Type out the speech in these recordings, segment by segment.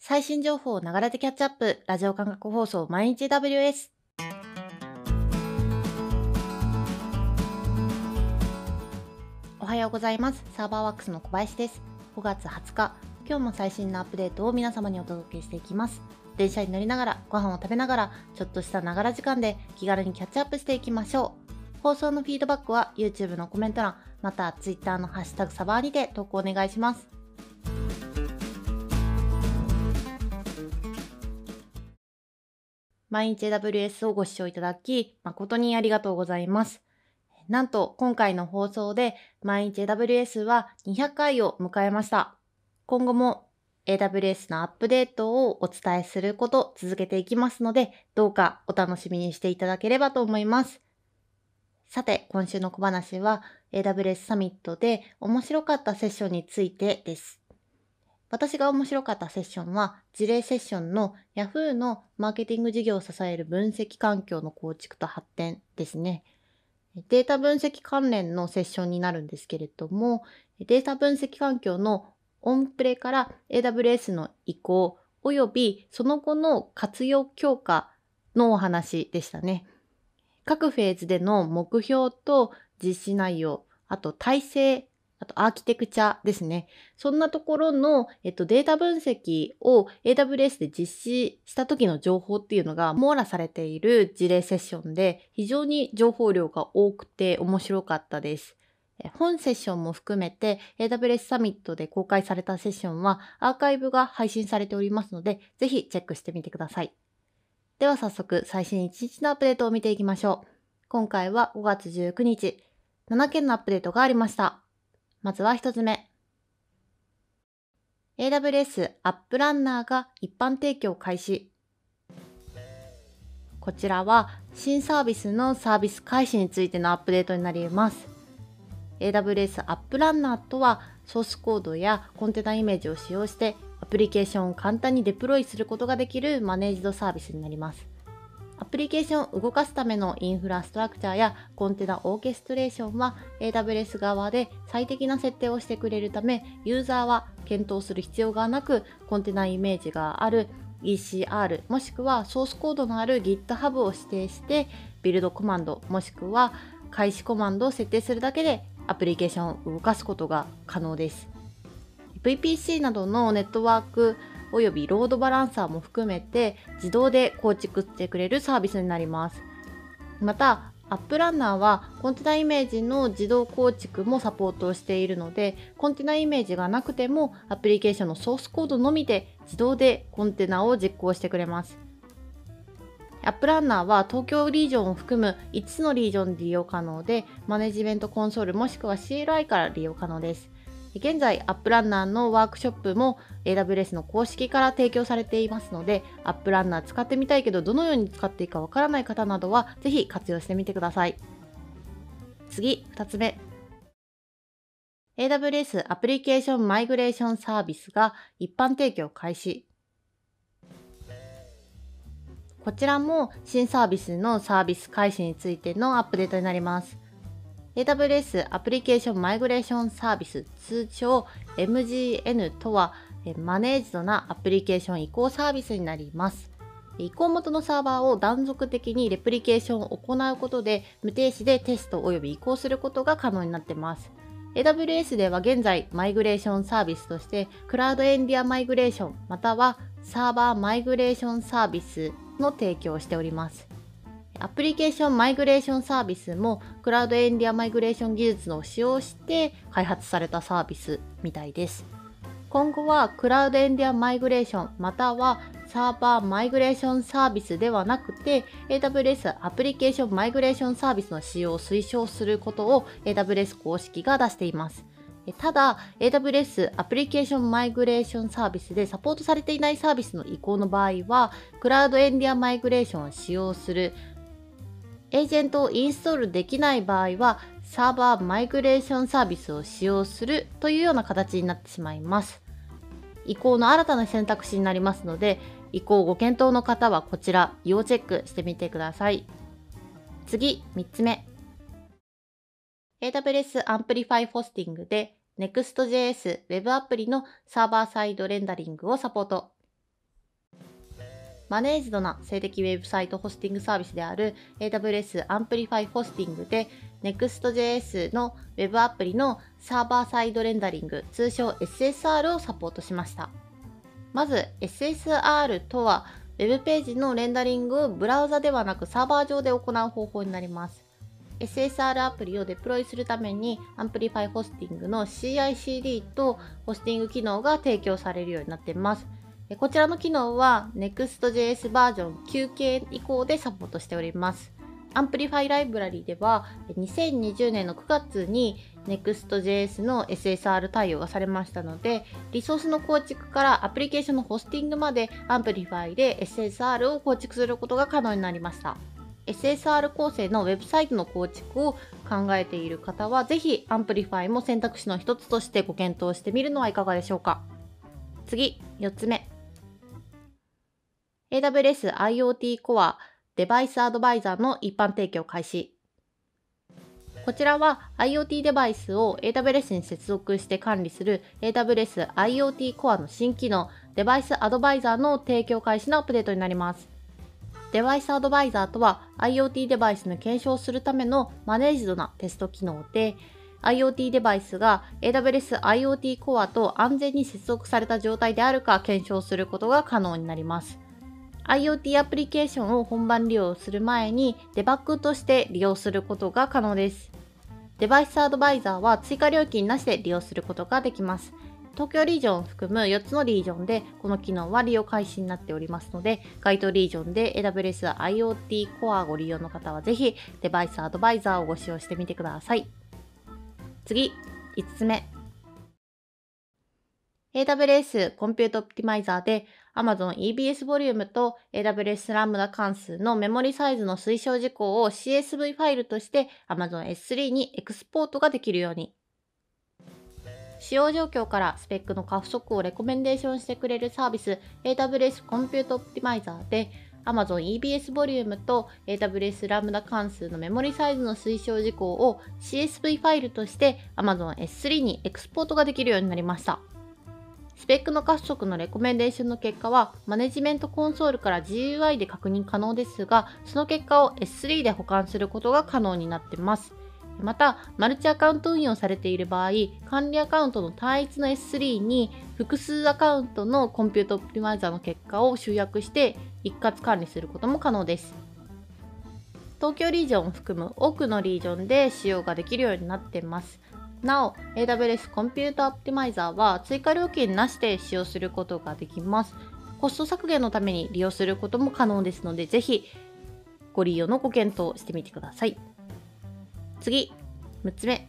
最新情報を流れてキャッチアップ、ラジオ感覚放送毎日 WS。おはようございます。サーバーワックスの小林です。5月20日、今日も最新のアップデートを皆様にお届けしていきます。電車に乗りながら、ご飯を食べながら、ちょっとしたながら時間で気軽にキャッチアップしていきましょう。放送のフィードバックは YouTube のコメント欄、また Twitter のハッシュタグサバーにて投稿お願いします。毎日 AWS をご視聴いただき、誠にありがとうございます。なんと、今回の放送で、毎日 AWS は200回を迎えました。今後も AWS のアップデートをお伝えすること続けていきますので、どうかお楽しみにしていただければと思います。さて、今週の小話は AWS サミットで面白かったセッションについてです。私が面白かったセッションは、事例セッションの Yahoo のマーケティング事業を支える分析環境の構築と発展ですね。データ分析関連のセッションになるんですけれども、データ分析環境のオンプレから AWS の移行及びその後の活用強化のお話でしたね。各フェーズでの目標と実施内容、あと体制あとアーキテクチャですね。そんなところの、えっと、データ分析を AWS で実施した時の情報っていうのが網羅されている事例セッションで非常に情報量が多くて面白かったです。本セッションも含めて AWS サミットで公開されたセッションはアーカイブが配信されておりますので、ぜひチェックしてみてください。では早速最新1日のアップデートを見ていきましょう。今回は5月19日、7件のアップデートがありました。まずは一つ目。AWS App Runner が一般提供開始。こちらは新サービスのサービス開始についてのアップデートになります。AWS App Runner とはソースコードやコンテナイメージを使用してアプリケーションを簡単にデプロイすることができるマネージドサービスになります。アプリケーションを動かすためのインフラストラクチャーやコンテナオーケストレーションは AWS 側で最適な設定をしてくれるためユーザーは検討する必要がなくコンテナイメージがある ECR もしくはソースコードのある GitHub を指定してビルドコマンドもしくは開始コマンドを設定するだけでアプリケーションを動かすことが可能です。VPC などのネットワークおよびロードバランサーも含めて自動で構築してくれるサービスになります。また、 App Runner はコンテナイメージの自動構築もサポートしているので、コンテナイメージがなくてもアプリケーションのソースコードのみで自動でコンテナを実行してくれます。 App Runner は東京リージョンを含む5つのリージョンで利用可能で、マネジメントコンソールもしくは CLI から利用可能です。現在、 App Runner のワークショップも AWS の公式から提供されていますので、 App Runner 使ってみたいけど、どのように使っていいかわからない方などは、ぜひ活用してみてください。次、2つ目。AWS Application Migration Service が一般提供開始。こちらも新サービスのサービス開始についてのアップデートになります。AWS アプリケーションマイグレーションサービス通称 MGN とはマネージドなアプリケーション移行サービスになります。移行元のサーバーを断続的にレプリケーションを行うことで無停止でテスト及び移行することが可能になっています。AWS では現在マイグレーションサービスとしてクラウドエンディアマイグレーションまたはサーバーマイグレーションサービスの提供をしております。Application Migration Service も CloudEndure Migration 技術を使用して開発されたサービスみたいです。今後は CloudEndure Migration または Server Migration Service ではなくて AWS Application Migration Service の使用を推奨することを AWS 公式が出しています。ただ、AWS Application Migration Service でサポートされていないサービスの移行の場合は、クラウドエンディアマイグレーションを使用するエージェントをインストールできない場合は、サーバーマイグレーションサービスを使用するというような形になってしまいます。移行の新たな選択肢になりますので、移行ご検討の方はこちら要チェックしてみてください。次、3つ目。AWS Amplify Hosting で Next.js Web アプリのサーバーサイドレンダリングをサポート。マネージドな静的ウェブサイトホスティングサービスである AWS Amplify ホスティングで Next.js の Web アプリのサーバーサイドレンダリング、通称 SSR をサポートしました。まず SSR とは Web ページのレンダリングをブラウザではなくサーバー上で行う方法になります。SSR アプリをデプロイするために Amplify ホスティングの CICD とホスティング機能が提供されるようになっています。こちらの機能は Next.js バージョン9系以降でサポートしております。Amplify ライブラリでは2020年の9月に Next.js の SSR 対応がされましたので、リソースの構築からアプリケーションのホスティングまで Amplify で SSR を構築することが可能になりました。SSR 構成のウェブサイトの構築を考えている方は、ぜひ Amplify も選択肢の一つとしてご検討してみるのはいかがでしょうか。次、4つ目。AWS IoT Core デバイスアドバイザーの一般提供開始。こちらは IoT デバイスを AWS に接続して管理する AWS IoT Core の新機能デバイスアドバイザーの提供開始のアップデートになります。デバイスアドバイザーとは IoT デバイスの検証をするためのマネージドなテスト機能で IoT デバイスが AWS IoT Core と安全に接続された状態であるか検証することが可能になります。IoT アプリケーションを本番利用する前にデバッグとして利用することが可能です。デバイスアドバイザーは追加料金なしで利用することができます。東京リージョンを含む4つのリージョンでこの機能は利用開始になっておりますので、該当リージョンで AWS IoT Core ご利用の方はぜひデバイスアドバイザーをご使用してみてください。次、5つ目。AWS コンピュートオプティマイザーで Amazon EBS ボリュームと AWS ラムダ関数のメモリサイズの推奨事項を CSV ファイルとして Amazon S3 にエクスポートができるように。使用状況からスペックの過不足をレコメンデーションしてくれるサービス AWS コンピュートオプティマイザーで Amazon EBS ボリュームと AWS ラムダ関数のメモリサイズの推奨事項を CSV ファイルとして Amazon S3 にエクスポートができるようになりました。スペックの過不足のレコメンデーションの結果は、マネジメントコンソールから GUI で確認可能ですが、その結果を S3 で保管することが可能になっています。また、マルチアカウント運用されている場合、管理アカウントの単一の S3 に複数アカウントのコンピュートオプティマイザーの結果を集約して一括管理することも可能です。東京リージョンを含む多くのリージョンで使用ができるようになっています。なお、AWS コンピュータオプティマイザーは追加料金なしで使用することができます。コスト削減のために利用することも可能ですので、ぜひご利用のご検討してみてください。次、6つ目。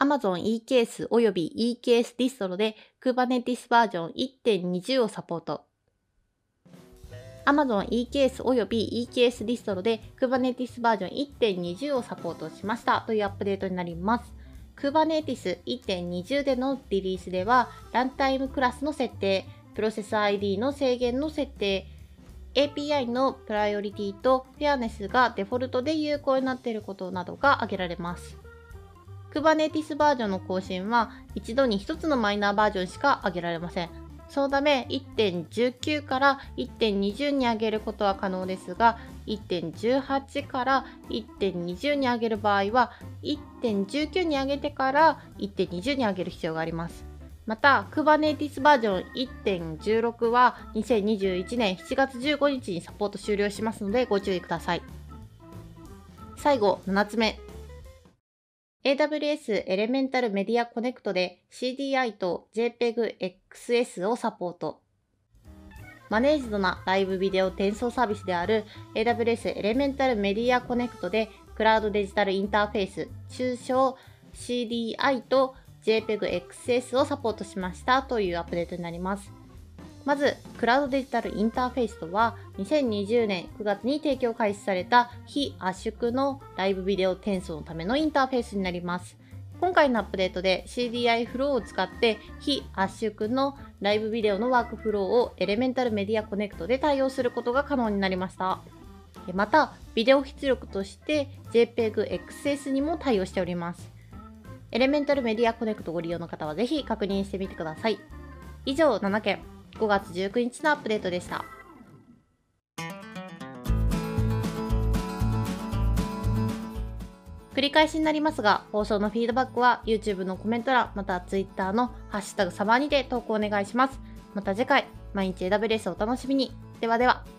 Amazon eCase および eCase ディストロで Kubernetes バージョン1.20をサポート。Amazon eCase および eCase ディストロで Kubernetes バージョン1.20をサポートしましたというアップデートになります。Kubernetes 1.20でのリリースでは、ランタイムクラスの設定、プロセス ID の制限の設定、API のプライオリティとフェアネスがデフォルトで有効になっていることなどが挙げられます。Kubernetes バージョンの更新は一度に1つのマイナーバージョンしか挙げられません。そのため1.19から1.20に上げることは可能ですが1.18から1.20に上げる場合は1.19に上げてから1.20に上げる必要があります。また、Kubernetes バージョン1.16は2021年7月15日にサポート終了しますのでご注意ください。最後、7つ目。AWS エレメンタルメディアコネクトで CDI と JPEG-XS をサポート。マネージドなライブビデオ転送サービスである AWS エレメンタルメディアコネクトでクラウドデジタルインターフェース、通称 CDI と JPEG-XS をサポートしましたというアップデートになります。まず、クラウドデジタルインターフェースとは、2020年9月に提供開始された非圧縮のライブビデオ転送のためのインターフェースになります。今回のアップデートで CDI フローを使って非圧縮のライブビデオのワークフローをエレメンタルメディアコネクトで対応することが可能になりました。また、ビデオ出力として JPEG-XS にも対応しております。エレメンタルメディアコネクトご利用の方はぜひ確認してみてください。以上7件。5月19日のアップデートでした。繰り返しになりますが、放送のフィードバックは YouTube のコメント欄、また Twitter のハッシュタグサバにて投稿お願いします。また次回、毎日 AWS をお楽しみに。ではでは。